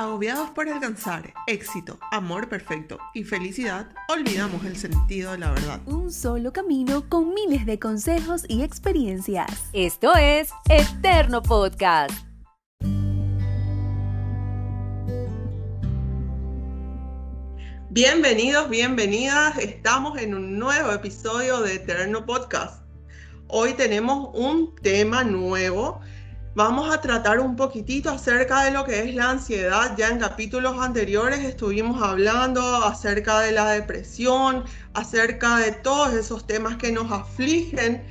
Agobiados por alcanzar éxito, amor perfecto y felicidad, olvidamos el sentido de la verdad. Un solo camino con miles de consejos y experiencias. Esto es Eterno Podcast. Bienvenidos, bienvenidas. Estamos en un nuevo episodio de Eterno Podcast. Hoy tenemos un tema nuevo Vamos a tratar un poquitito acerca de lo que es la ansiedad. Ya en capítulos anteriores estuvimos hablando acerca de la depresión, acerca de todos esos temas que nos afligen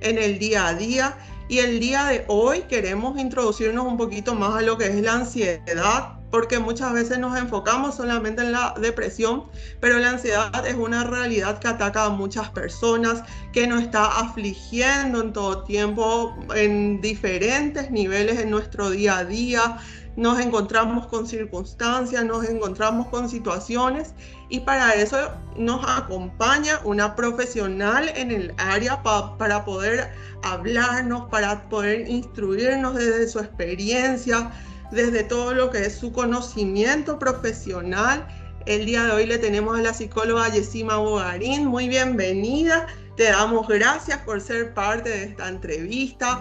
en el día a día. Y el día de hoy queremos introducirnos un poquito más a lo que es la ansiedad, porque muchas veces nos enfocamos solamente en la depresión, pero la ansiedad es una realidad que ataca a muchas personas, que nos está afligiendo en todo tiempo, en diferentes niveles en nuestro día a día. Nos encontramos con circunstancias, nos encontramos con situaciones y para eso nos acompaña una profesional en el área para poder hablarnos, para poder instruirnos desde su experiencia, desde todo lo que es su conocimiento profesional. El día de hoy le tenemos a la psicóloga Yesima Bogarín. Muy bienvenida. Te damos gracias por ser parte de esta entrevista,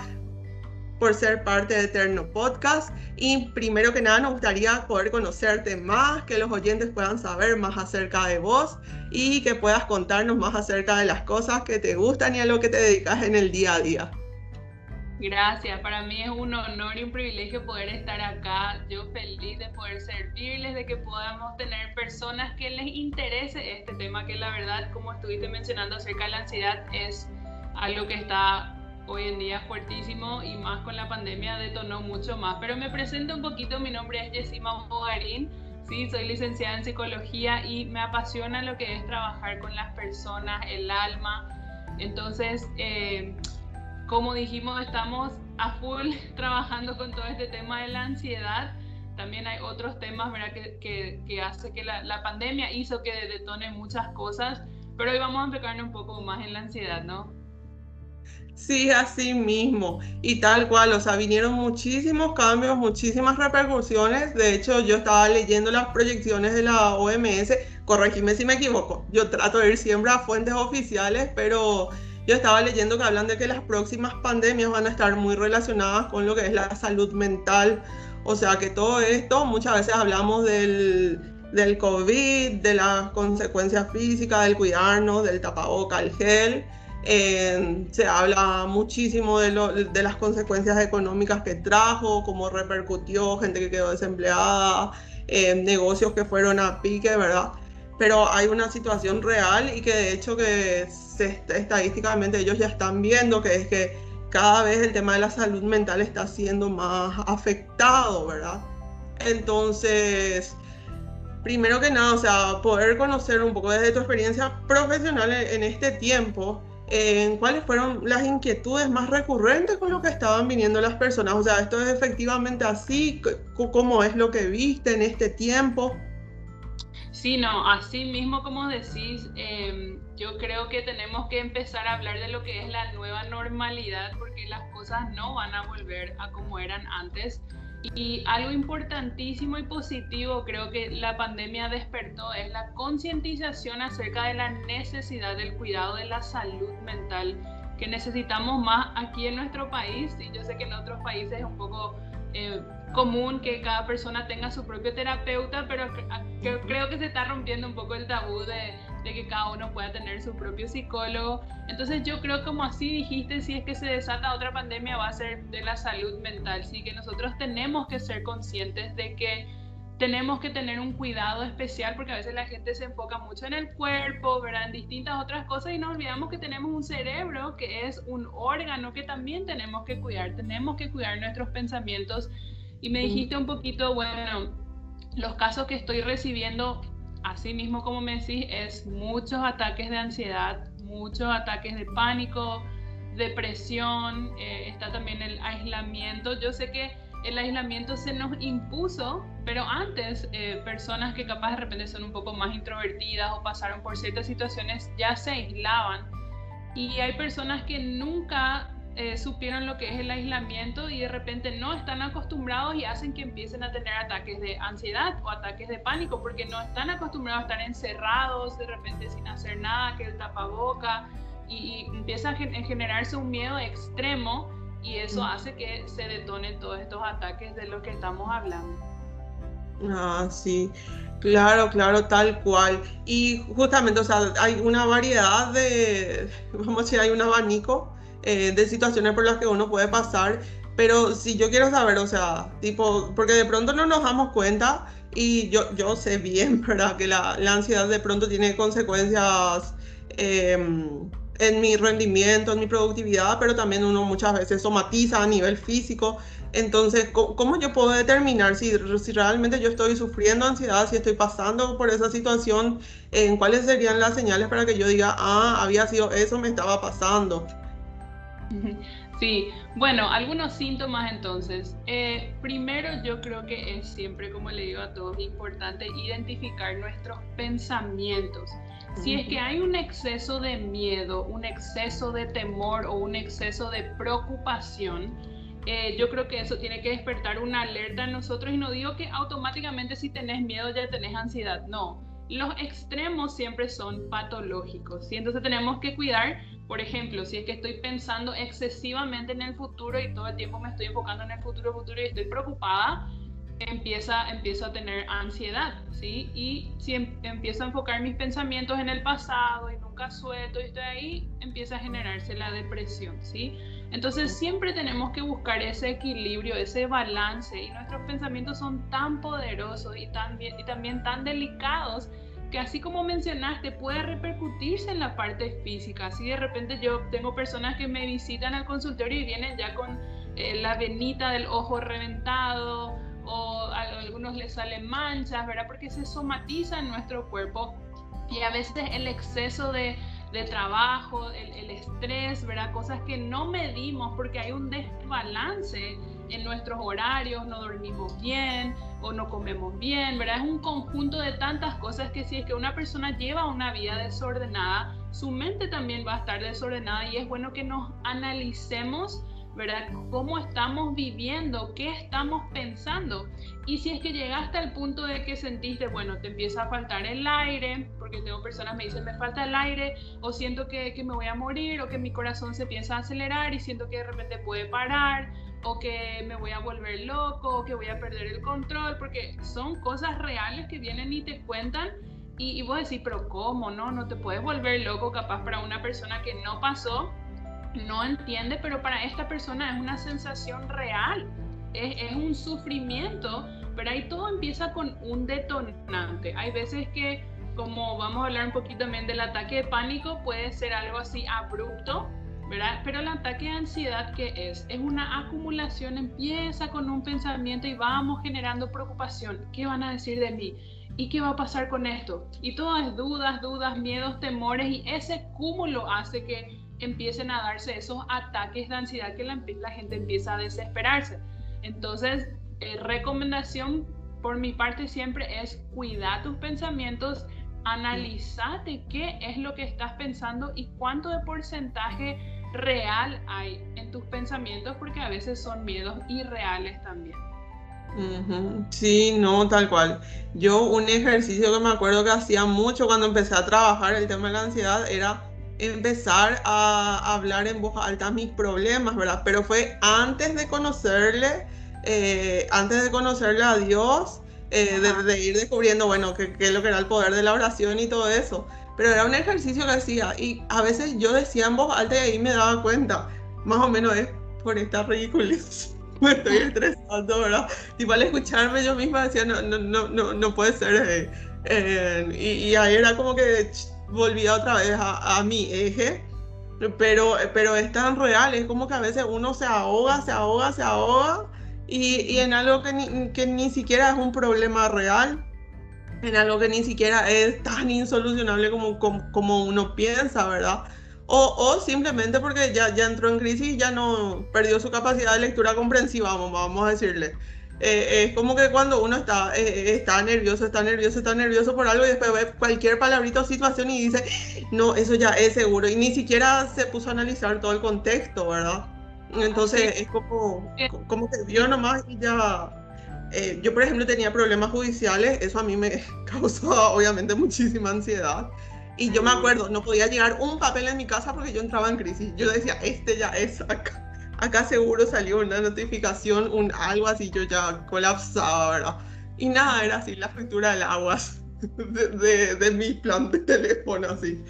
por ser parte de Eterno Podcast. Y primero que nada, nos gustaría poder conocerte más, que los oyentes puedan saber más acerca de vos y que puedas contarnos más acerca de las cosas que te gustan y a lo que te dedicas en el día a día. Gracias, para mí es un honor y un privilegio poder estar acá. Yo feliz de poder servirles, de que podamos tener personas que les interese este tema, que la verdad, como estuviste mencionando acerca de la ansiedad, es algo que está hoy en día fuertísimo y más con la pandemia detonó mucho más. Pero me presento un poquito, mi nombre es Yesima Bogarín, sí, soy licenciada en psicología y me apasiona lo que es trabajar con las personas, el alma. Entonces, eh, como dijimos, estamos a full trabajando con todo este tema de la ansiedad. También hay otros temas ¿verdad? Que, que, hace que la, la, pandemia hizo que detone muchas cosas, pero hoy vamos a enfocarnos un poco más en la ansiedad, ¿no? Sí, así mismo. Y tal cual, o sea, vinieron muchísimos cambios, muchísimas repercusiones. De hecho, yo estaba leyendo las proyecciones de la OMS, corregime si me equivoco. Yo trato de ir siempre a fuentes oficiales, pero yo estaba leyendo que hablan de que las próximas pandemias van a estar muy relacionadas con lo que es la salud mental. O sea que todo esto, muchas veces hablamos del, del COVID, de las consecuencias físicas, del cuidarnos, del tapaboca, el gel. Eh, se habla muchísimo de, lo, de, las consecuencias económicas que trajo, cómo repercutió, gente que quedó desempleada, eh, negocios que fueron a pique, ¿verdad? Pero hay una situación real y que de hecho que estadísticamente ellos ya están viendo que es que cada vez el tema de la salud mental está siendo más afectado, ¿verdad? Entonces, primero que nada, o sea, poder conocer un poco desde tu experiencia profesional en, este tiempo, cuáles fueron las inquietudes más recurrentes con lo que estaban viniendo las personas. O sea, esto es efectivamente así, cómo es lo que viste en este tiempo. Sí, no, así mismo como decís, em, yo creo que tenemos que empezar a hablar de lo que es la nueva normalidad porque las cosas no van a volver a como eran antes. Y algo importantísimo y positivo creo que la pandemia despertó es la concientización acerca de la necesidad del cuidado de la salud mental que necesitamos más aquí en nuestro país. Y yo sé que en otros países es un poco eh, común que cada persona tenga su propio terapeuta, pero creo que se está rompiendo un poco el tabú de, que cada uno pueda tener su propio psicólogo. Entonces yo creo como así dijiste, si es que se desata otra pandemia va a ser de la salud mental, sí que nosotros tenemos que ser conscientes de que tenemos que tener un cuidado especial porque a veces la gente se enfoca mucho en el cuerpo, ¿verdad? en distintas otras cosas y nos olvidamos que tenemos un cerebro que es un órgano que también tenemos que cuidar, tenemos que cuidar nuestros pensamientos y me dijiste un poquito, bueno, los casos que estoy recibiendo, así mismo como me decís, es muchos ataques de ansiedad, muchos ataques de pánico, depresión, eh, está también el aislamiento. Yo sé que el aislamiento se nos impuso, pero antes eh, personas que capaz de repente son un poco más introvertidas o pasaron por ciertas situaciones ya se aislaban. Y hay personas que nunca eh, supieron lo que es el aislamiento y de repente no están acostumbrados y hacen que empiecen a tener ataques de ansiedad o ataques de pánico porque no están acostumbrados a estar encerrados de repente sin hacer nada, que el tapaboca y, empieza a generarse un miedo extremo y eso hace que se detonen todos estos ataques de los que estamos hablando. Ah, sí, claro, claro, tal cual. Y justamente, o sea, hay una variedad de, vamos a decir, hay un abanico eh, de situaciones por las que uno puede pasar, pero si yo quiero saber, o sea, tipo, porque de pronto no nos damos cuenta y yo, yo sé bien, ¿verdad? Que la, ansiedad de pronto tiene consecuencias. Eh, en mi rendimiento, en mi productividad, pero también uno muchas veces somatiza a nivel físico. Entonces, ¿cómo yo puedo determinar si, si realmente yo estoy sufriendo ansiedad, si estoy pasando por esa situación? ¿En cuáles serían las señales para que yo diga, ah, había sido eso, me estaba pasando? Sí, bueno, algunos síntomas entonces. Eh, primero yo creo que es siempre, como le digo a todos, importante identificar nuestros pensamientos. Si es que hay un exceso de miedo, un exceso de temor o un exceso de preocupación, eh, yo creo que eso tiene que despertar una alerta en nosotros y no digo que automáticamente si tenés miedo ya tenés ansiedad, no. Los extremos siempre son patológicos, y entonces tenemos que cuidar, por ejemplo, si es que estoy pensando excesivamente en el futuro y todo el tiempo me estoy enfocando en el futuro, futuro y estoy preocupada, empieza, empiezo a tener ansiedad, ¿sí? Y si em, empiezo a enfocar mis pensamientos en el pasado y nunca suelto y estoy ahí, empieza a generarse la depresión, ¿sí? Entonces siempre tenemos que buscar ese equilibrio, ese balance y nuestros pensamientos son tan poderosos y, y también tan delicados que así como mencionaste puede repercutirse en la parte física. Así de repente yo tengo personas que me visitan al consultorio y vienen ya con eh, la venita del ojo reventado o a algunos les salen manchas, ¿verdad? Porque se somatiza en nuestro cuerpo y a veces el exceso de, trabajo, el, el, estrés, ¿verdad? Cosas que no medimos porque hay un desbalance en nuestros horarios, no dormimos bien o no comemos bien, ¿verdad? Es un conjunto de tantas cosas que si es que una persona lleva una vida desordenada, su mente también va a estar desordenada y es bueno que nos analicemos ¿verdad? ¿Cómo estamos viviendo? ¿Qué estamos pensando? Y si es que llegaste al punto de que sentiste, bueno, te empieza a faltar el aire, porque tengo personas que me dicen, me falta el aire, o siento que, que me voy a morir, o que mi corazón se empieza a acelerar y siento que de repente puede parar, o que me voy a volver loco, o que voy a perder el control, porque son cosas reales que vienen y te cuentan. Y, y vos decís, pero ¿cómo? No, no te puedes volver loco capaz para una persona que no pasó no entiende, pero para esta persona es una sensación real, es, un sufrimiento, pero ahí todo empieza con un detonante. Hay veces que, como vamos a hablar un poquito también del ataque de pánico, puede ser algo así abrupto, Pero el ataque de ansiedad, ¿qué es? Es una acumulación, empieza con un pensamiento y vamos generando preocupación. ¿Qué van a decir de mí? ¿Y qué va a pasar con esto? Y todas dudas, dudas, miedos, temores y ese cúmulo hace que empiecen a darse esos ataques de ansiedad que la, gente empieza a desesperarse. Entonces, eh, recomendación por mi parte siempre es cuidar tus pensamientos, analizate qué es lo que estás pensando y cuánto de porcentaje real hay en tus pensamientos, porque a veces son miedos irreales también. Sí, no, tal cual. Yo un ejercicio que me acuerdo que hacía mucho cuando empecé a trabajar el tema de la ansiedad era empezar a hablar en voz alta mis problemas, ¿verdad? Pero fue antes de conocerle, eh, antes de conocerle a Dios, eh, de, ir descubriendo, bueno, qué es lo que era el poder de la oración y todo eso. Pero era un ejercicio que hacía y a veces yo decía en voz alta y ahí me daba cuenta, más o menos es por esta ridiculez. Me estoy estresando, ¿verdad? Tipo al escucharme yo misma decía, no, no, no, no, no puede ser. Eh, y, y ahí era como que volvía otra vez a, mi eje, pero, pero es tan real, es como que a veces uno se ahoga, se ahoga, se ahoga, y, y en algo que ni, que ni siquiera es un problema real, en algo que ni siquiera es tan insolucionable como, como, uno piensa, ¿verdad? O, o, simplemente porque ya, ya entró en crisis y ya no perdió su capacidad de lectura comprensiva, vamos, vamos a decirle. Eh, es como que cuando uno está, eh, está nervioso, está nervioso, está nervioso por algo y después ve cualquier palabrita o situación y dice, no, eso ya es seguro. Y ni siquiera se puso a analizar todo el contexto, ¿verdad? Entonces es como, como que vio nomás y ya... Eh, yo, por ejemplo, tenía problemas judiciales, eso a mí me causó obviamente muchísima ansiedad. Y yo me acuerdo, no podía llegar un papel en mi casa porque yo entraba en crisis. Yo decía, este ya es acá. Acá seguro salió una notificación, un algo así, yo ya colapsaba, ¿verdad? Y nada, era así la factura del agua de, de, mi plan de teléfono, así.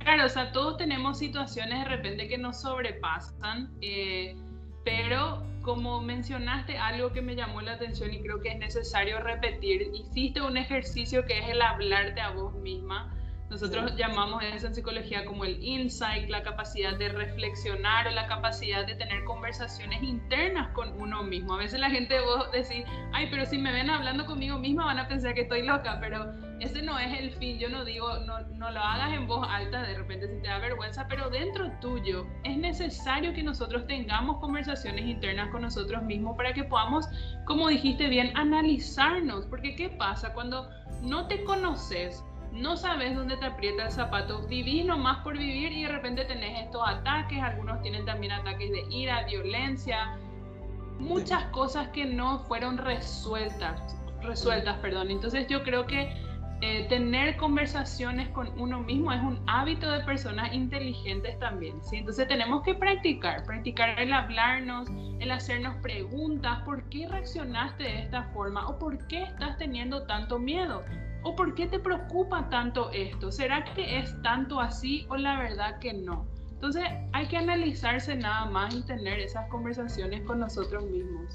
Claro, o sea, todos tenemos situaciones de repente que nos sobrepasan, eh, pero como mencionaste algo que me llamó la atención y creo que es necesario repetir, hiciste un ejercicio que es el hablarte a vos misma nosotros llamamos eso en psicología como el insight, la capacidad de reflexionar o la capacidad de tener conversaciones internas con uno mismo. A veces la gente vos decís, ay, pero si me ven hablando conmigo misma van a pensar que estoy loca, pero ese no es el fin. Yo no digo, no, no lo hagas en voz alta de repente si te da vergüenza, pero dentro tuyo es necesario que nosotros tengamos conversaciones internas con nosotros mismos para que podamos, como dijiste bien, analizarnos. Porque ¿qué pasa cuando no te conoces? No sabes dónde te aprieta el zapato, vivís nomás por vivir y de repente tenés estos ataques, algunos tienen también ataques de ira, violencia, muchas cosas que no fueron resueltas, resueltas, perdón. Entonces yo creo que eh, tener conversaciones con uno mismo es un hábito de personas inteligentes también, ¿sí? Entonces tenemos que practicar, practicar el hablarnos, el hacernos preguntas, ¿por qué reaccionaste de esta forma? ¿O por qué estás teniendo tanto miedo? ¿O por qué te preocupa tanto esto? ¿Será que es tanto así o la verdad que no? Entonces hay que analizarse nada más y tener esas conversaciones con nosotros mismos.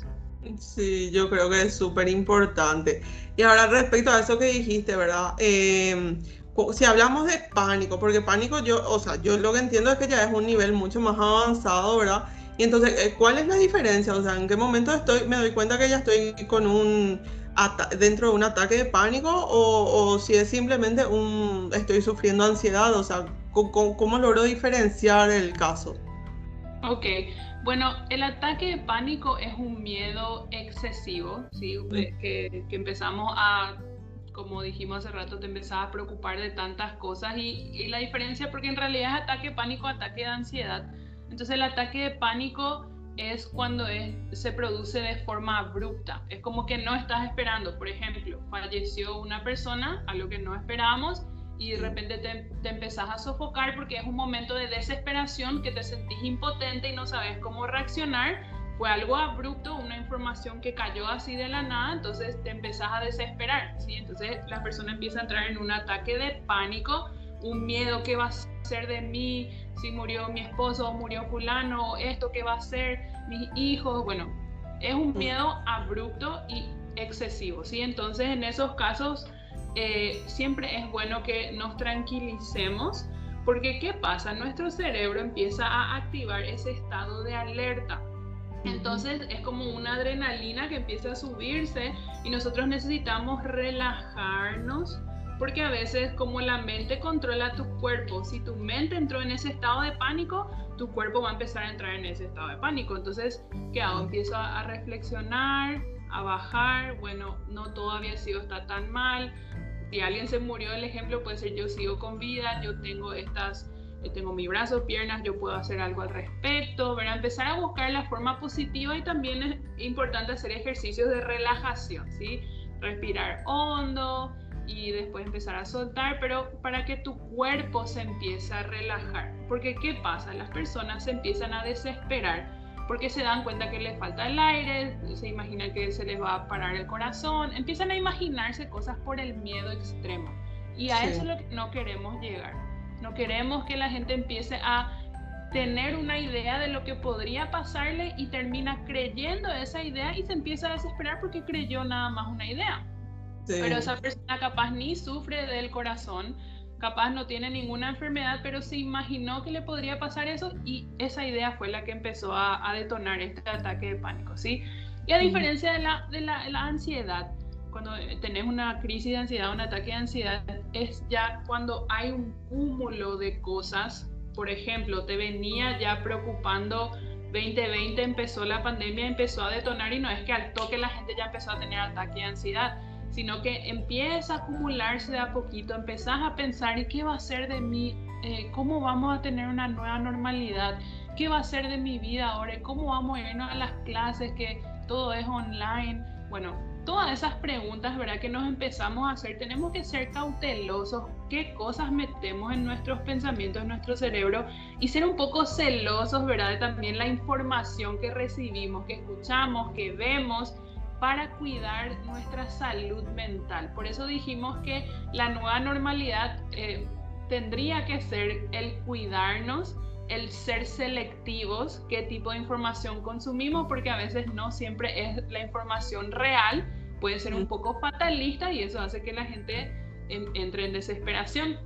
Sí, yo creo que es súper importante. Y ahora respecto a eso que dijiste, ¿verdad? Em, si hablamos de pánico, porque pánico yo, o sea, yo lo que entiendo es que ya es un nivel mucho más avanzado, ¿verdad? Y entonces, eh, ¿cuál es la diferencia? O sea, ¿en qué momento estoy, me doy cuenta que ya estoy con un dentro de un ataque de pánico o, si es simplemente un estoy sufriendo ansiedad, o sea, ¿cómo, logro diferenciar el caso? Ok, bueno, el ataque de pánico es un miedo excesivo, ¿sí? que, empezamos a, como dijimos hace rato, te empezaba a preocupar de tantas cosas y, y la diferencia, porque en realidad es ataque de pánico, ataque de ansiedad. Entonces el ataque de pánico es cuando se produce de forma abrupta. Es como que no estás esperando. Por ejemplo, falleció una persona, a lo que no esperábamos, y de repente te, te, empezás a sofocar porque es un momento de desesperación que te sentís impotente y no sabes cómo reaccionar. Fue algo abrupto, una información que cayó así de la nada, entonces te empezás a desesperar. ¿sí? Entonces la persona empieza a entrar en un ataque de pánico, un miedo que va a ser de mí, si murió mi esposo murió fulano, esto que va a ser, mis hijos, bueno, es un miedo abrupto y excesivo, ¿sí? Entonces en esos casos eh, siempre es bueno que nos tranquilicemos porque ¿qué pasa? Nuestro cerebro empieza a activar ese estado de alerta. Entonces es como una adrenalina que empieza a subirse y nosotros necesitamos relajarnos porque a veces como la mente controla tu cuerpo, si tu mente entró en ese estado de pánico, tu cuerpo va a empezar a entrar en ese estado de pánico. Entonces, ¿qué hago? Empiezo a, reflexionar, a bajar, bueno, no todavía sido está tan mal. Si alguien se murió, el ejemplo puede ser yo sigo con vida, yo tengo estas yo tengo mi brazo, piernas, yo puedo hacer algo al respecto, ¿verdad? Empezar a buscar la forma positiva y también es importante hacer ejercicios de relajación, ¿sí? Respirar hondo, y después empezar a soltar, pero para que tu cuerpo se empiece a relajar. Porque ¿qué pasa? Las personas se empiezan a desesperar porque se dan cuenta que les falta el aire, se imaginan que se les va a parar el corazón, empiezan a imaginarse cosas por el miedo extremo. Y a eso es lo que no queremos llegar. No queremos que la gente empiece a tener una idea de lo que podría pasarle y termina creyendo esa idea y se empieza a desesperar porque creyó nada más una idea. Pero esa persona capaz ni sufre del corazón, capaz no tiene ninguna enfermedad, pero se imaginó que le podría pasar eso y esa idea fue la que empezó a, detonar este ataque de pánico, ¿sí? Y a diferencia de la, de la, la ansiedad, cuando tenés una crisis de ansiedad, un ataque de ansiedad, es ya cuando hay un cúmulo de cosas, por ejemplo, te venía ya preocupando 2020 empezó la pandemia, empezó a detonar y no es que al toque la gente ya empezó a tener ataque de ansiedad, sino que empieza a acumularse de a poquito, empezás a pensar, ¿y qué va a ser de mí? Eh, ¿Cómo vamos a tener una nueva normalidad? ¿qué va a ser de mi vida ahora? ¿Cómo vamos a irnos a las clases? Que todo es online. Bueno, todas esas preguntas, ¿verdad? Que nos empezamos a hacer, tenemos que ser cautelosos, qué cosas metemos en nuestros pensamientos, en nuestro cerebro y ser un poco celosos, ¿verdad? De también la información que recibimos, que escuchamos, que vemos para cuidar nuestra salud mental. Por eso dijimos que la nueva normalidad eh, tendría que ser el cuidarnos, el ser selectivos, qué tipo de información consumimos, porque a veces no siempre es la información real, puede ser un poco fatalista y eso hace que la gente entre en desesperación.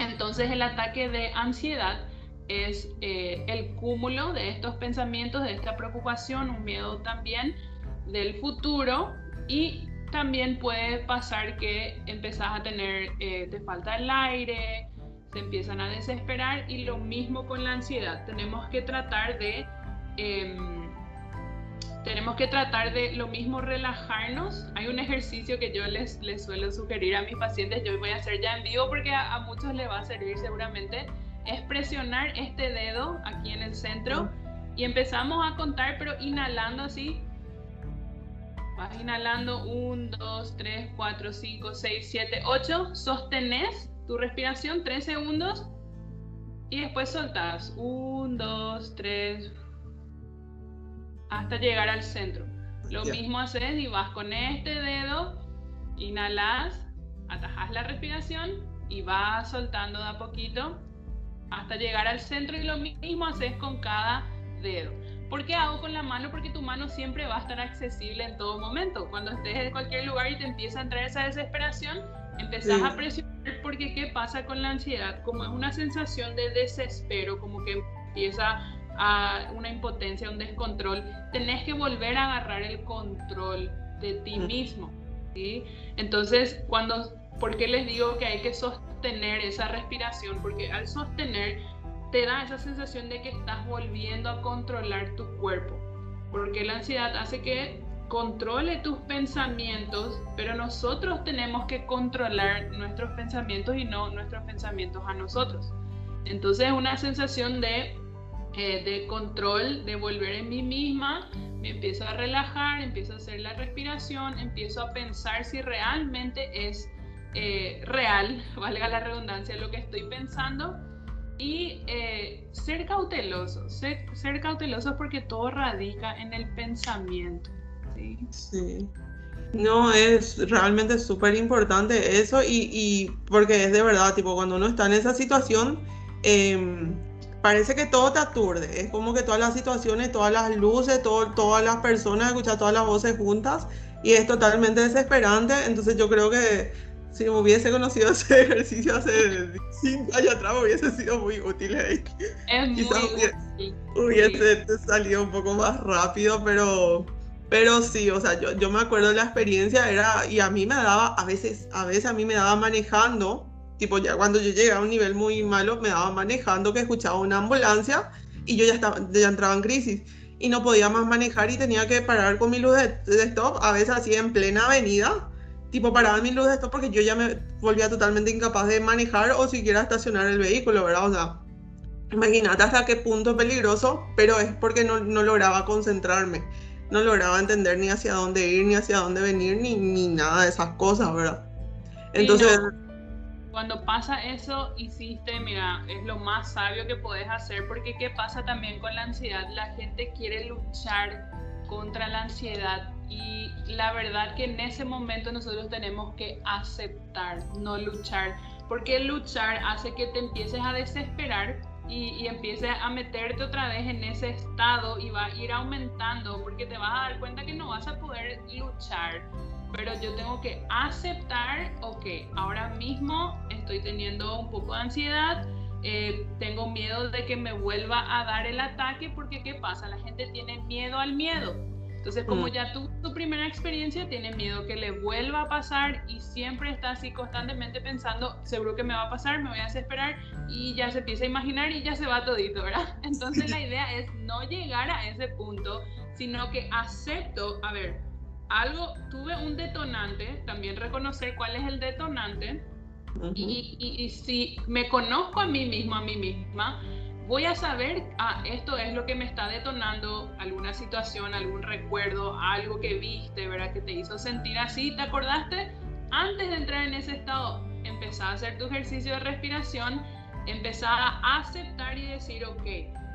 Entonces el ataque de ansiedad es eh, el cúmulo de estos pensamientos, de esta preocupación, un miedo también del futuro y también puede pasar que empezás a tener, eh, te falta el aire, se empiezan a desesperar y lo mismo con la ansiedad. Tenemos que tratar de, em, tenemos que tratar de lo mismo relajarnos. Hay un ejercicio que yo les, les suelo sugerir a mis pacientes, yo voy a hacer ya en vivo porque a, a muchos les va a servir seguramente, es presionar este dedo aquí en el centro y empezamos a contar, pero inhalando así. Vas inhalando 1, 2, 3, 4, 5, 6, 7, 8. Sostenés tu respiración 3 segundos y después soltas 1, 2, 3 hasta llegar al centro. Lo mismo haces y vas con este dedo, inhalas, atajas la respiración y vas soltando de a poquito hasta llegar al centro y lo mismo haces con cada dedo. ¿Por qué hago con la mano? Porque tu mano siempre va a estar accesible en todo momento. Cuando estés en cualquier lugar y te empieza a entrar esa desesperación, empezás a presionar porque ¿qué pasa con la ansiedad? Como es una sensación de desespero, como que empieza a una impotencia, un descontrol, tenés que volver a agarrar el control de ti mismo. ¿sí? Entonces, cuando, ¿por qué les digo que hay que sostener esa respiración? Porque al sostener te da esa sensación de que estás volviendo a controlar tu cuerpo. Porque la ansiedad hace que controle tus pensamientos, pero nosotros tenemos que controlar nuestros pensamientos y no nuestros pensamientos a nosotros. Entonces es una sensación de, eh, de control, de volver en mí misma, me empiezo a relajar, empiezo a hacer la respiración, empiezo a pensar si realmente es eh, real, valga la redundancia, lo que estoy pensando y eh, ser cautelosos, ser, ser cautelosos porque todo radica en el pensamiento. Sí. No, es realmente súper importante eso y, porque es de verdad, tipo, cuando uno está en esa situación, em, parece que todo te aturde, es como que todas las situaciones, todas las luces, todas las personas, escuchar todas las voces juntas y es totalmente desesperante, entonces yo creo que si hubiese conocido ese ejercicio hace cinco años atrás hubiese sido muy útil. Es muy hubiese salido un poco más rápido, pero pero sí, o sea, yo, yo me acuerdo de la experiencia, era, y a mí me daba, a veces, a veces a mí me daba manejando, tipo ya cuando yo llegué a un nivel muy malo, me daba manejando que escuchaba una ambulancia y yo ya, estaba, ya entraba en crisis. Y no podía más manejar y tenía que parar con mi luz de, stop, a veces así en plena avenida, tipo paraba mi luz de stop porque yo ya me volvía totalmente incapaz de manejar o siquiera estacionar el vehículo, ¿verdad? O sea, imagínate hasta qué punto peligroso, pero es porque no, no lograba concentrarme no lograba entender ni hacia dónde ir, ni hacia dónde venir, ni, ni nada de esas cosas, ¿verdad? Entonces... Cuando pasa eso, hiciste, mira, es lo más sabio que puedes hacer, porque ¿qué pasa también con la ansiedad? La gente quiere luchar contra la ansiedad y la verdad que en ese momento nosotros tenemos que aceptar, no luchar, porque luchar hace que te empieces a desesperar y, empieces a meterte otra vez en ese estado y va a ir aumentando porque te vas a dar cuenta que no vas a poder luchar. Pero yo tengo que aceptar, ok, ahora mismo estoy teniendo un poco de ansiedad, eh, tengo miedo de que me vuelva a dar el ataque porque ¿qué pasa? La gente tiene miedo al miedo. Entonces, como mm. ya tuvo tu primera experiencia, tiene miedo que le vuelva a pasar y siempre está así constantemente pensando, seguro que me va a pasar, me voy a desesperar y ya se empieza a imaginar y ya se va todito, ¿verdad? Entonces la idea es no llegar a ese punto, sino que acepto, a ver, algo, tuve un detonante, también reconocer cuál es el detonante y, y, y si me conozco a mí mismo, a mí misma, voy a saber, ah, esto es lo que me está detonando alguna situación, algún recuerdo, algo que viste, ¿verdad? Que te hizo sentir así, ¿te acordaste? Antes de entrar en ese estado, empezá a hacer tu ejercicio de respiración, empezá a aceptar y decir, ok,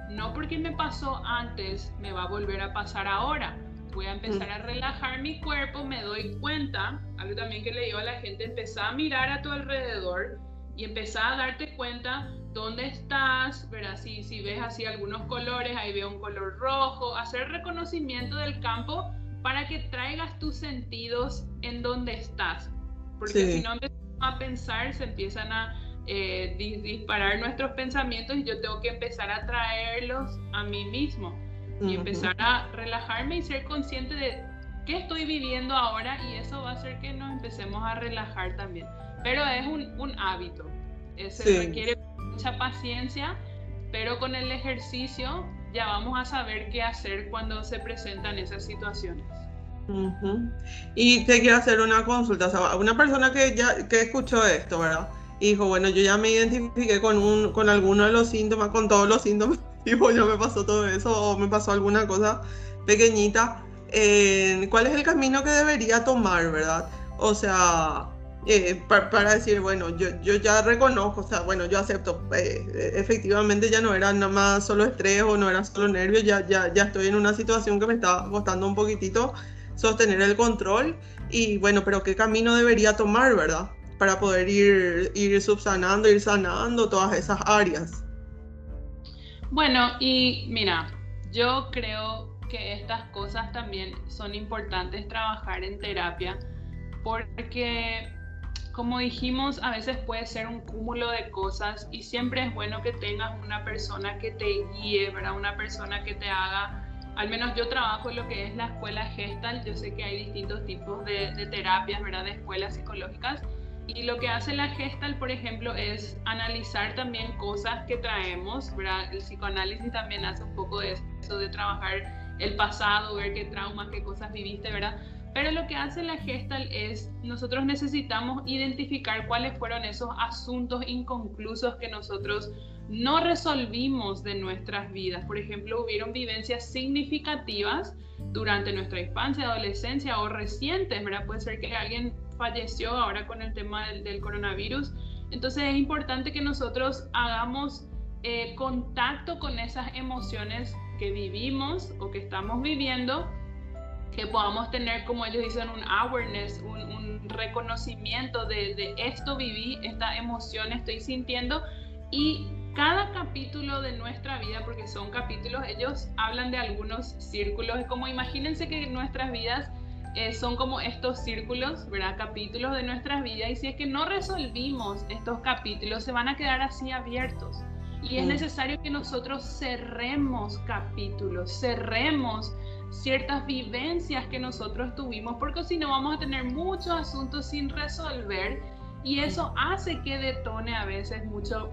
no porque me pasó antes, me va a volver a pasar ahora. Voy a empezar a relajar mi cuerpo, me doy cuenta, algo también que le digo a la gente, empezá a mirar a tu alrededor y empezá a darte cuenta dónde estás, ¿verdad? Si, si ves así algunos colores, ahí veo un color rojo, hacer reconocimiento del campo para que traigas tus sentidos en donde estás. Porque si no empezamos a pensar, se empiezan a eh, disparar nuestros pensamientos y yo tengo que empezar a traerlos a mí mismo. Y empezar a relajarme y ser consciente de qué estoy viviendo ahora y eso va a hacer que nos empecemos a relajar también. Pero es un, un hábito, se requiere mucha paciencia, pero con el ejercicio ya vamos a saber qué hacer cuando se presentan esas situaciones. Y te quiero hacer una consulta, una persona que ya que escuchó esto, ¿verdad? dijo, bueno, yo ya me identifiqué con, un, con alguno de los síntomas, con todos los síntomas, y pues ya me pasó todo eso, o me pasó alguna cosa pequeñita. Eh, ¿Cuál es el camino que debería tomar, verdad? O sea, eh, para, decir, bueno, yo, yo ya reconozco, o sea, bueno, yo acepto, eh, efectivamente ya no era nada más solo estrés o no era solo nervios, ya, ya, ya estoy en una situación que me está costando un poquitito sostener el control y bueno, pero ¿qué camino debería tomar, verdad? para poder ir, ir subsanando, ir sanando todas esas áreas. Bueno, y mira, yo creo que estas cosas también son importantes trabajar en terapia porque como dijimos, a veces puede ser un cúmulo de cosas y siempre es bueno que tengas una persona que te guíe, ¿verdad? Una persona que te haga, al menos yo trabajo en lo que es la escuela Gestalt, yo sé que hay distintos tipos de, de terapias, ¿verdad? De escuelas psicológicas y lo que hace la gestal, por ejemplo, es analizar también cosas que traemos, ¿verdad? El psicoanálisis también hace un poco de eso, de trabajar el pasado, ver qué traumas, qué cosas viviste, ¿verdad? Pero lo que hace la gestal es, nosotros necesitamos identificar cuáles fueron esos asuntos inconclusos que nosotros no resolvimos de nuestras vidas. Por ejemplo, hubieron vivencias significativas durante nuestra infancia, adolescencia o recientes, ¿verdad? Puede ser que alguien falleció ahora con el tema del, coronavirus. Entonces es importante que nosotros hagamos eh, contacto con esas emociones que vivimos o que estamos viviendo, que podamos tener, como ellos dicen, un awareness, un, reconocimiento de, de, esto viví, esta emoción estoy sintiendo y cada capítulo de nuestra vida, porque son capítulos, ellos hablan de algunos círculos, como imagínense que nuestras vidas eh, son como estos círculos, ¿verdad? Capítulos de nuestras vidas y si es que no resolvimos estos capítulos se van a quedar así abiertos. Y es mm. necesario que nosotros cerremos capítulos, cerremos ciertas vivencias que nosotros tuvimos, porque si no vamos a tener muchos asuntos sin resolver y eso hace que detone a veces mucho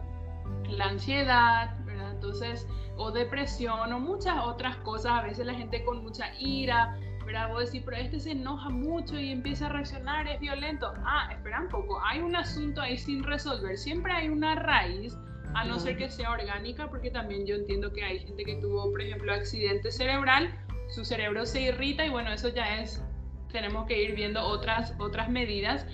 la ansiedad, ¿verdad? Entonces, o depresión o muchas otras cosas, a veces la gente con mucha ira, ¿verdad? Vos decís, pero este se enoja mucho y empieza a reaccionar, es violento. Ah, espera un poco, hay un asunto ahí sin resolver. Siempre hay una raíz, a no ser que sea orgánica, porque también yo entiendo que hay gente que tuvo, por ejemplo, accidente cerebral, su cerebro se irrita y bueno, eso ya es, tenemos que ir viendo otras, otras medidas.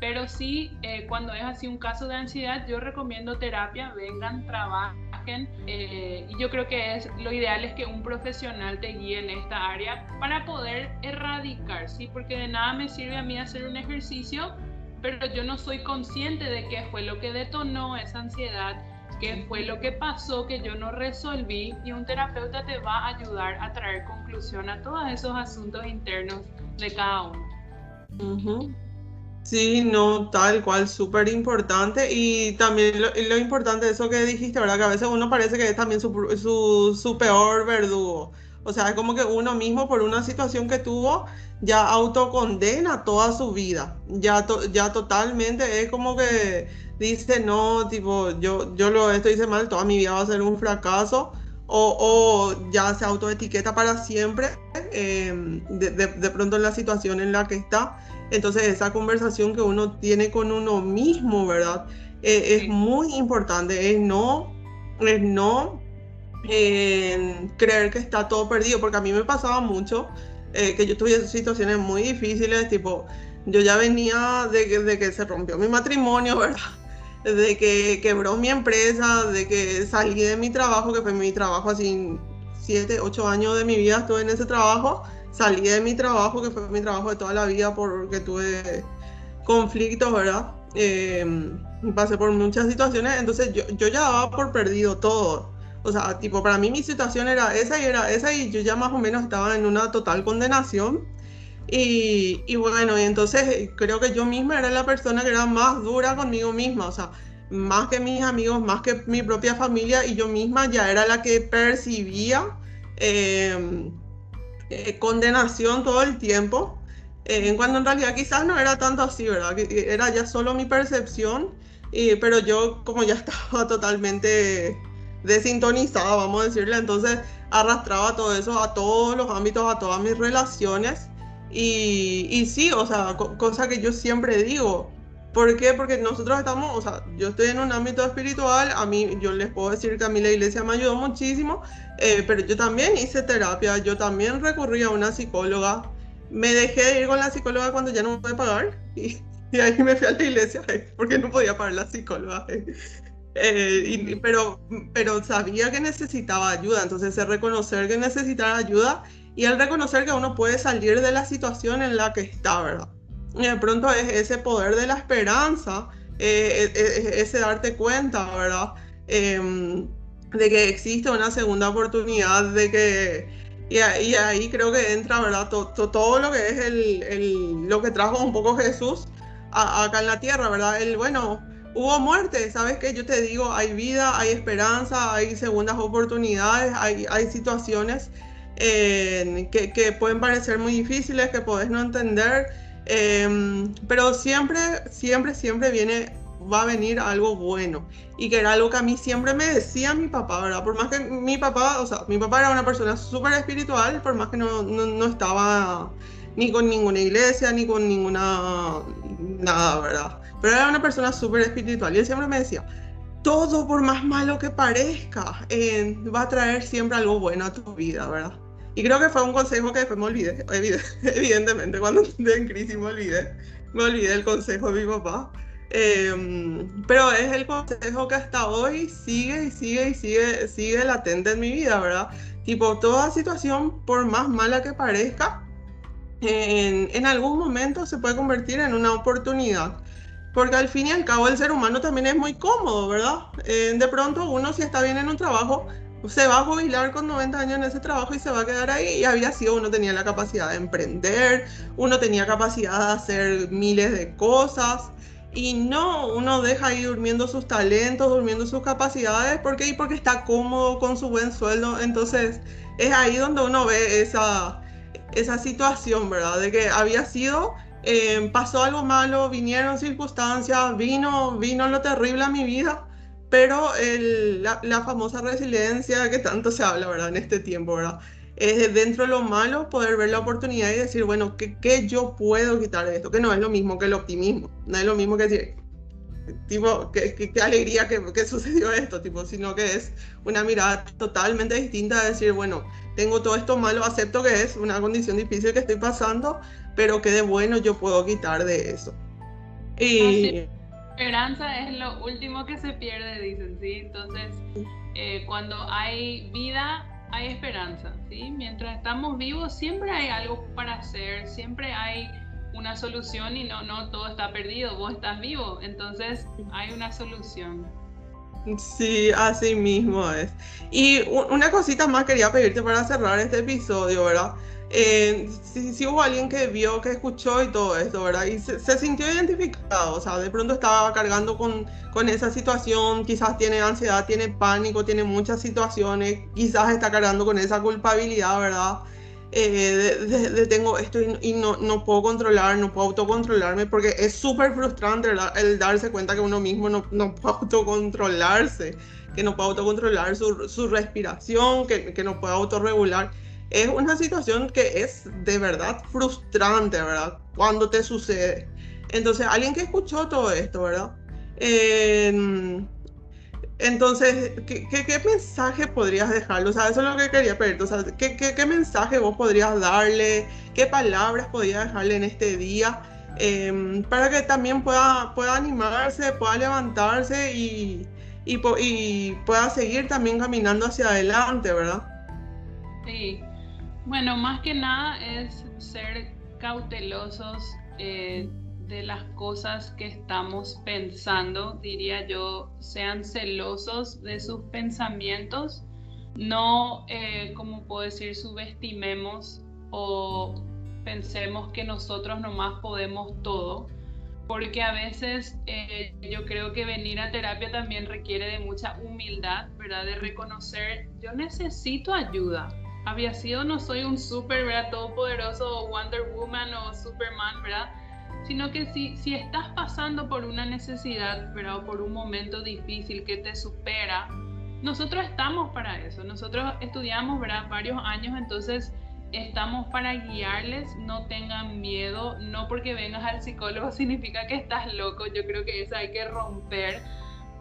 Pero sí, eh, cuando es así un caso de ansiedad, yo recomiendo terapia, vengan, trabajen eh, y yo creo que es lo ideal es que un profesional te guíe en esta área para poder erradicar, ¿sí? Porque de nada me sirve a mí hacer un ejercicio, pero yo no soy consciente de qué fue lo que detonó esa ansiedad, qué fue lo que pasó que yo no resolví y un terapeuta te va a ayudar a traer conclusión a todos esos asuntos internos de cada uno. Sí, no, tal cual, súper importante. Y también lo, importante de eso que dijiste, ¿verdad? Que a veces uno parece que es también su, su, peor verdugo. O sea, es como que uno mismo por una situación que tuvo ya autocondena toda su vida. Ya, ya totalmente es como que dice, no, tipo, yo, yo lo esto hice mal, toda mi vida va a ser un fracaso. O, o ya se autoetiqueta para siempre eh, de, de pronto en la situación en la que está. Entonces esa conversación que uno tiene con uno mismo, ¿verdad? Eh, es muy importante, es no, es no creer que está todo perdido, porque a mí me pasaba mucho eh, que yo tuve situaciones muy difíciles, tipo, yo ya venía de que, de que se rompió mi matrimonio, ¿verdad? De que quebró mi empresa, de que salí de mi trabajo, que fue mi trabajo así, siete, ocho años de mi vida estuve en ese trabajo, salí de mi trabajo, que fue mi trabajo de toda la vida porque tuve conflictos, ¿verdad? Eh, pasé por muchas situaciones, entonces yo, yo ya daba por perdido todo o sea, tipo, para mí mi situación era esa y era esa y yo ya más o menos estaba en una total condenación. Y, y bueno, y entonces creo que yo misma era la persona que era más dura conmigo misma, o sea, más que mis amigos, más que mi propia familia y yo misma ya era la que percibía em, eh, condenación todo el tiempo, eh, cuando en realidad quizás no era tanto así, ¿verdad? Era ya solo mi percepción, pero yo como ya estaba totalmente desintonizada, vamos a decirle. Entonces arrastraba todo eso a todos los ámbitos, a todas mis relaciones. Y, y sí, o sea, cosa que yo siempre digo. ¿Por qué? Porque nosotros estamos, o sea, yo estoy en un ámbito espiritual, a mí, yo les puedo decir que a mí la iglesia me ayudó muchísimo, eh, pero yo también hice terapia, yo también recurrí a una psicóloga, me dejé de ir con la psicóloga cuando ya no pude pagar y, y ahí me fui a la iglesia porque no podía pagar la psicóloga. Eh, pero, pero sabía que necesitaba ayuda, entonces el reconocer que necesitaba ayuda y el reconocer que uno puede salir de la situación en la que está, ¿verdad? Y de pronto es ese poder de la esperanza, eh, ese darte cuenta, ¿verdad? Em, de que existe una segunda oportunidad, de que... Y, ahí creo que entra, ¿verdad? todo lo que es el, el, lo que trajo un poco Jesús acá en la tierra, ¿verdad? El, bueno, hubo muerte, ¿sabes qué? Yo te digo, hay vida, hay esperanza, hay segundas oportunidades, hay, hay situaciones eh, que, que, pueden parecer muy difíciles, que podés no entender, em, pero siempre, siempre, siempre viene, va a venir algo bueno. Y que era algo que a mí siempre me decía mi papá, ¿verdad? Por más que mi papá, o sea, mi papá era una persona súper espiritual, por más que no, no, no estaba ni con ninguna iglesia, ni con ninguna, nada, ¿verdad? Pero era una persona súper espiritual y él siempre me decía, todo por más malo que parezca, eh, va a traer siempre algo bueno a tu vida, ¿verdad? Y creo que fue un consejo que después me olvidé, evidentemente, cuando estuve en crisis me olvidé, me olvidé el consejo de mi papá. Em, pero es el consejo que hasta hoy sigue y sigue y sigue, sigue latente en mi vida, ¿verdad? Tipo, toda situación, por más mala que parezca, en, en algún momento se puede convertir en una oportunidad porque al fin y al cabo el ser humano también es muy cómodo, ¿verdad? Eh, de pronto uno si está bien en un trabajo, se va a jubilar con 90 años en ese trabajo y se va a quedar ahí. Y había sido, uno tenía la capacidad de emprender, uno tenía capacidad de hacer miles de cosas. Y no, uno deja ahí durmiendo sus talentos, durmiendo sus capacidades, ¿por qué? Porque está cómodo con su buen sueldo. Entonces es ahí donde uno ve esa, esa situación, ¿verdad? De que había sido Em, pasó algo malo, vinieron circunstancias, vino, vino lo terrible a mi vida, pero la, famosa resiliencia que tanto se habla, ¿verdad? En este tiempo, ¿verdad? Es dentro de lo malo poder ver la oportunidad y decir, bueno, ¿qué, ¿qué, yo puedo quitar de esto? Que no es lo mismo que el optimismo, no es lo mismo que decir, tipo, qué, qué, alegría que, que, sucedió esto, tipo, sino que es una mirada totalmente distinta de decir, bueno, tengo todo esto malo, acepto que es una condición difícil que estoy pasando, pero qué de bueno yo puedo quitar de eso. Y... esperanza es lo último que se pierde, dicen, ¿sí? Entonces, eh, cuando hay vida, hay esperanza, ¿sí? Mientras estamos vivos, siempre hay algo para hacer, siempre hay una solución y no, no todo está perdido, vos estás vivo, entonces hay una solución. Sí, así mismo es. Y una cosita más quería pedirte para cerrar este episodio, ¿verdad? eh, si, hubo alguien que vio, que escuchó y todo esto, ¿verdad? Y se, sintió identificado, o sea, de pronto estaba cargando con, con, esa situación, quizás tiene ansiedad, tiene pánico, tiene muchas situaciones, quizás está cargando con esa culpabilidad, ¿verdad? Eh, de, tengo esto y, no, no, puedo controlar, no puedo autocontrolarme, porque es súper frustrante el darse cuenta que uno mismo no, no puede autocontrolarse, que no puede autocontrolar su, su respiración, que, que no puede autorregular es una situación que es de verdad frustrante, ¿verdad? Cuando te sucede. Entonces, alguien que escuchó todo esto, ¿verdad? Entonces, ¿qué, mensaje podrías dejarle? O sea, eso es lo que quería pedirte. O sea, ¿qué, ¿qué, mensaje vos podrías darle? ¿Qué palabras podrías dejarle en este día? Em, para que también pueda, pueda animarse, pueda levantarse y, y, y, pueda seguir también caminando hacia adelante, ¿verdad? Sí. Bueno, más que nada es ser cautelosos. Eh, de las cosas que estamos pensando, diría yo, sean celosos de sus pensamientos, no, eh, como puedo decir, subestimemos o pensemos que nosotros nomás podemos todo, porque a veces eh, yo creo que venir a terapia también requiere de mucha humildad, ¿verdad? De reconocer, yo necesito ayuda. Había sido, no soy un super, ¿verdad? Todopoderoso Wonder Woman o Superman, ¿verdad? Sino que si, si estás pasando por una necesidad, pero por un momento difícil que te supera, nosotros estamos para eso. Nosotros estudiamos ¿verdad? varios años, entonces estamos para guiarles, no tengan miedo, no porque vengas al psicólogo significa que estás loco, yo creo que eso hay que romper,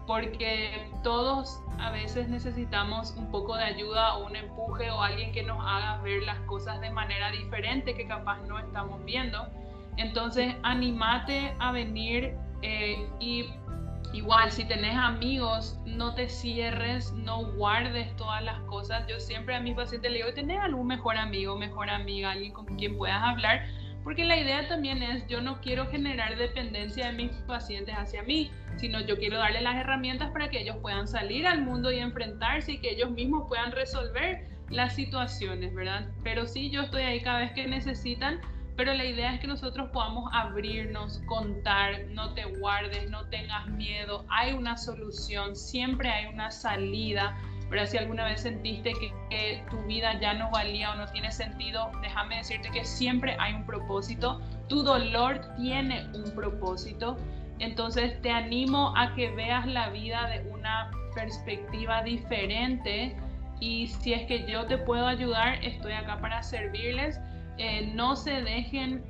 porque todos a veces necesitamos un poco de ayuda o un empuje o alguien que nos haga ver las cosas de manera diferente que capaz no estamos viendo. Entonces, animate a venir eh, y igual, si tenés amigos, no te cierres, no guardes todas las cosas. Yo siempre a mis pacientes le digo, ¿tenés algún mejor amigo, mejor amiga, alguien con quien puedas hablar? Porque la idea también es, yo no quiero generar dependencia de mis pacientes hacia mí, sino yo quiero darles las herramientas para que ellos puedan salir al mundo y enfrentarse y que ellos mismos puedan resolver las situaciones, ¿verdad? Pero sí, yo estoy ahí cada vez que necesitan pero la idea es que nosotros podamos abrirnos, contar, no te guardes, no tengas miedo, hay una solución, siempre hay una salida. Pero si alguna vez sentiste que, tu vida ya no valía o no tiene sentido, déjame decirte que siempre hay un propósito. Tu dolor tiene un propósito. Entonces te animo a que veas la vida de una perspectiva diferente y si es que yo te puedo ayudar, estoy acá para servirles. Eh, no se dejen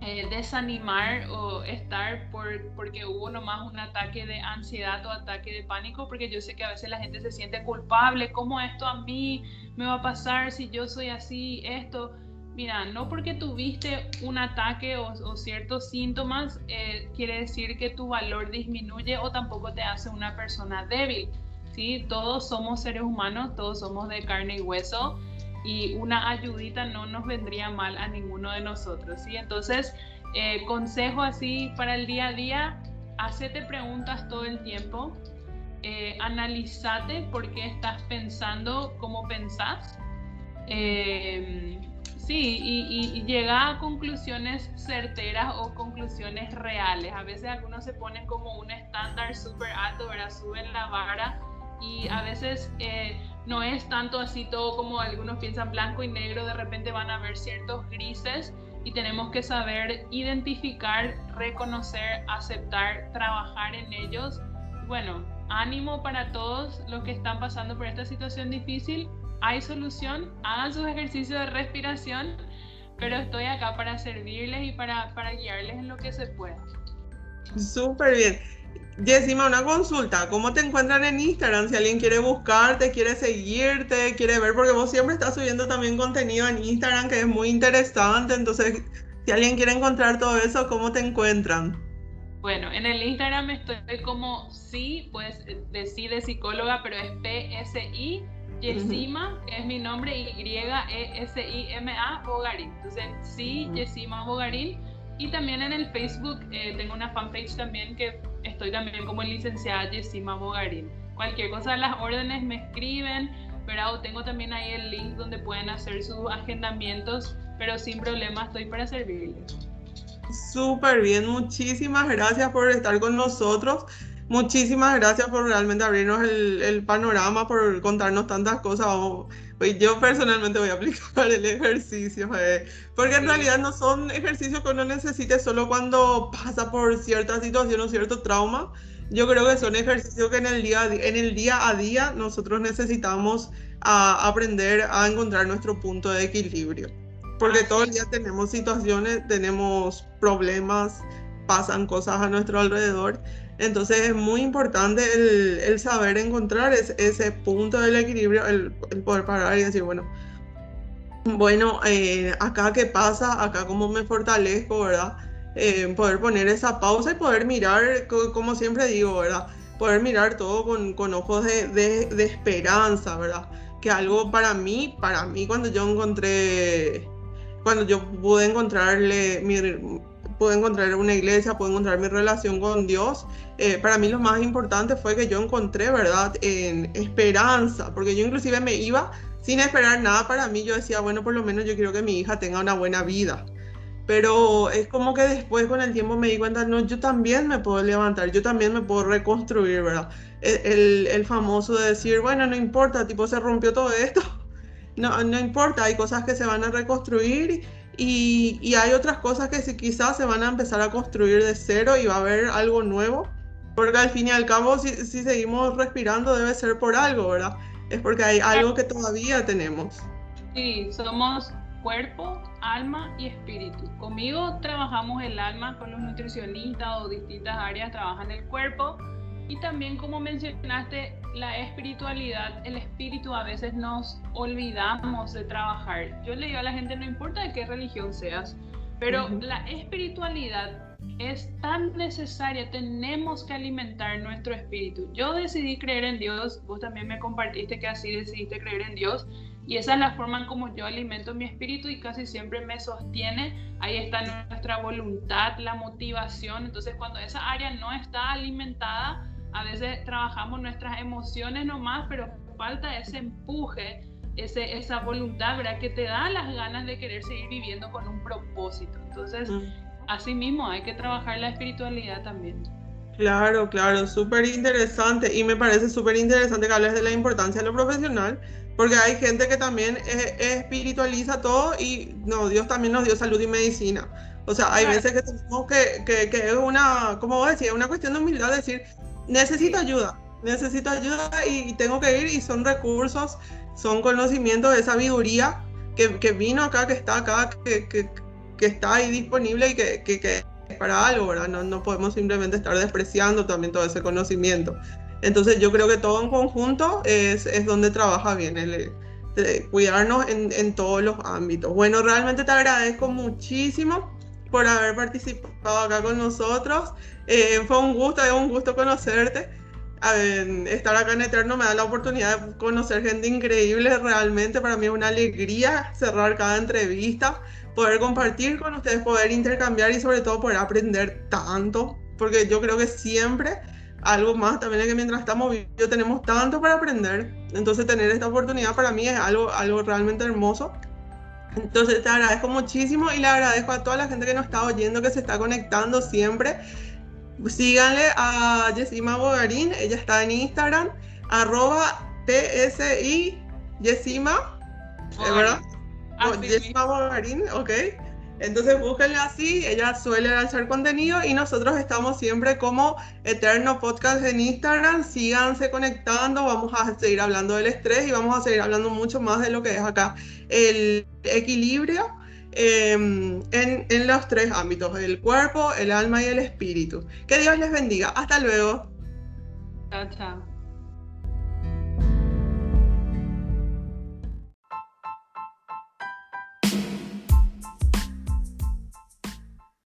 eh, desanimar o estar por, porque hubo nomás un ataque de ansiedad o ataque de pánico, porque yo sé que a veces la gente se siente culpable, ¿cómo esto a mí me va a pasar si yo soy así, esto? Mira, no porque tuviste un ataque o, ciertos síntomas eh, quiere decir que tu valor disminuye o tampoco te hace una persona débil. ¿sí? Todos somos seres humanos, todos somos de carne y hueso y una ayudita no nos vendría mal a ninguno de nosotros, ¿sí? Entonces, eh, consejo así para el día a día, hacete preguntas todo el tiempo, eh, analízate por qué estás pensando como pensás, eh, sí, y, llega a conclusiones certeras o conclusiones reales. A veces algunos se ponen como un estándar súper alto, ¿verdad? Suben la vara y a veces eh, no es tanto así todo como algunos piensan blanco y negro, de repente van a haber ciertos grises y tenemos que saber identificar, reconocer, aceptar, trabajar en ellos. Bueno, ánimo para todos los que están pasando por esta situación difícil. Hay solución, hagan sus ejercicios de respiración, pero estoy acá para servirles y para, para guiarles en lo que se pueda. Súper bien. Jessima, una consulta. ¿Cómo te encuentran en Instagram? Si alguien quiere buscarte, quiere seguirte, quiere ver, porque vos siempre estás subiendo también contenido en Instagram que es muy interesante. Entonces, si alguien quiere encontrar todo eso, ¿cómo te encuentran? Bueno, en el Instagram estoy como sí, pues decir de psicóloga, pero es PSI, Yesima, que es mi nombre, Y-E-S-I-M-A, Bogarín. Entonces, sí, Yesima Bogarín. Y también en el Facebook eh, tengo una fanpage también que estoy también como licenciada Yesima Bogarín. Cualquier cosa de las órdenes me escriben, pero tengo también ahí el link donde pueden hacer sus agendamientos, pero sin problema estoy para servirles. Súper bien, muchísimas gracias por estar con nosotros. Muchísimas gracias por realmente abrirnos el, el panorama, por contarnos tantas cosas. Pues yo personalmente voy a aplicar el ejercicio, eh, porque en realidad no son ejercicios que uno necesite solo cuando pasa por cierta situación o cierto trauma. Yo creo que son ejercicios que en el día, en el día a día nosotros necesitamos a aprender a encontrar nuestro punto de equilibrio. Porque todo el día tenemos situaciones, tenemos problemas, pasan cosas a nuestro alrededor. Entonces es muy importante el, saber encontrar ese, punto del equilibrio, el, poder parar y decir, bueno, bueno, eh, acá qué pasa, acá cómo me fortalezco, ¿verdad? Eh, poder poner esa pausa y poder mirar, como siempre digo, ¿verdad? Poder mirar todo con, ojos de, esperanza, ¿verdad? Que algo para mí, para mí cuando yo encontré, cuando yo pude encontrarle mi, pude encontrar una iglesia, pude encontrar mi relación con Dios. Eh, para mí lo más importante fue que yo encontré, ¿verdad?, en esperanza, porque yo inclusive me iba sin esperar nada para mí. Yo decía, bueno, por lo menos yo quiero que mi hija tenga una buena vida pero es como que después con el tiempo me di cuenta, no, yo también me puedo levantar, yo también me puedo reconstruir, ¿verdad? El, el, famoso de decir, bueno, no importa, tipo se rompió todo esto, no, no importa, hay cosas que se van a reconstruir y, hay otras cosas que quizás se van a empezar a construir de cero y va a haber algo nuevo, porque al fin y al cabo si, si seguimos respirando debe ser por algo, ¿verdad? Es porque hay algo que todavía tenemos. Sí, somos cuerpo, alma y espíritu. Conmigo trabajamos el alma, con los nutricionistas o distintas áreas trabajan el cuerpo y también como mencionaste la espiritualidad, el espíritu a veces nos olvidamos de trabajar. Yo le digo a la gente no importa de qué religión seas, pero la espiritualidad es tan necesaria, tenemos que alimentar nuestro espíritu. Yo decidí creer en Dios, vos también me compartiste que así decidiste creer en Dios y esa es la forma en como yo alimento mi espíritu y casi siempre me sostiene. Ahí está nuestra voluntad, la motivación. Entonces cuando esa área no está alimentada, a veces trabajamos nuestras emociones nomás, pero falta ese empuje, ese, esa voluntad, ¿verdad? Que te da las ganas de querer seguir viviendo con un propósito. Entonces, mm. así mismo hay que trabajar la espiritualidad también. Claro, claro, súper interesante. Y me parece súper interesante que hables de la importancia de lo profesional, porque hay gente que también espiritualiza todo y no, Dios también nos dio salud y medicina. O sea, hay veces que tenemos que, que, que, es una, como vos decías, una cuestión de humildad, decir, necesito ayuda, necesito ayuda y, tengo que ir y son recursos, son conocimientos de sabiduría que, que vino acá, que está acá, que, que está ahí disponible y que, es para algo, ¿verdad? No, no podemos simplemente estar despreciando también todo ese conocimiento. Entonces yo creo que todo en conjunto es, es donde trabaja bien, el, cuidarnos en, en, todos los ámbitos. Bueno, realmente te agradezco muchísimo por haber participado acá con nosotros. Eh, fue un gusto, es un gusto conocerte. estar acá en Eterno me da la oportunidad de conocer gente increíble, realmente para mí es una alegría cerrar cada entrevista, poder compartir con ustedes, poder intercambiar y sobre todo poder aprender tanto, porque yo creo que siempre algo más también es que mientras estamos vivos tenemos tanto para aprender. Entonces tener esta oportunidad para mí es algo, algo realmente hermoso. Entonces te agradezco muchísimo y le agradezco a toda la gente que nos está oyendo, que se está conectando siempre. Síganle a Yesima Bogarín, ella está en Instagram, arroba TSI Yesima, ¿verdad? Yesima Bogarín, ok. Entonces búsquenla así, ella suele lanzar contenido y nosotros estamos siempre como Eterno Podcast en Instagram. Síganse conectando, vamos a seguir hablando del estrés y vamos a seguir hablando mucho más de lo que es acá el equilibrio em, en, en los tres ámbitos, el cuerpo, el alma y el espíritu. Que Dios les bendiga. Hasta luego. Chao, chao.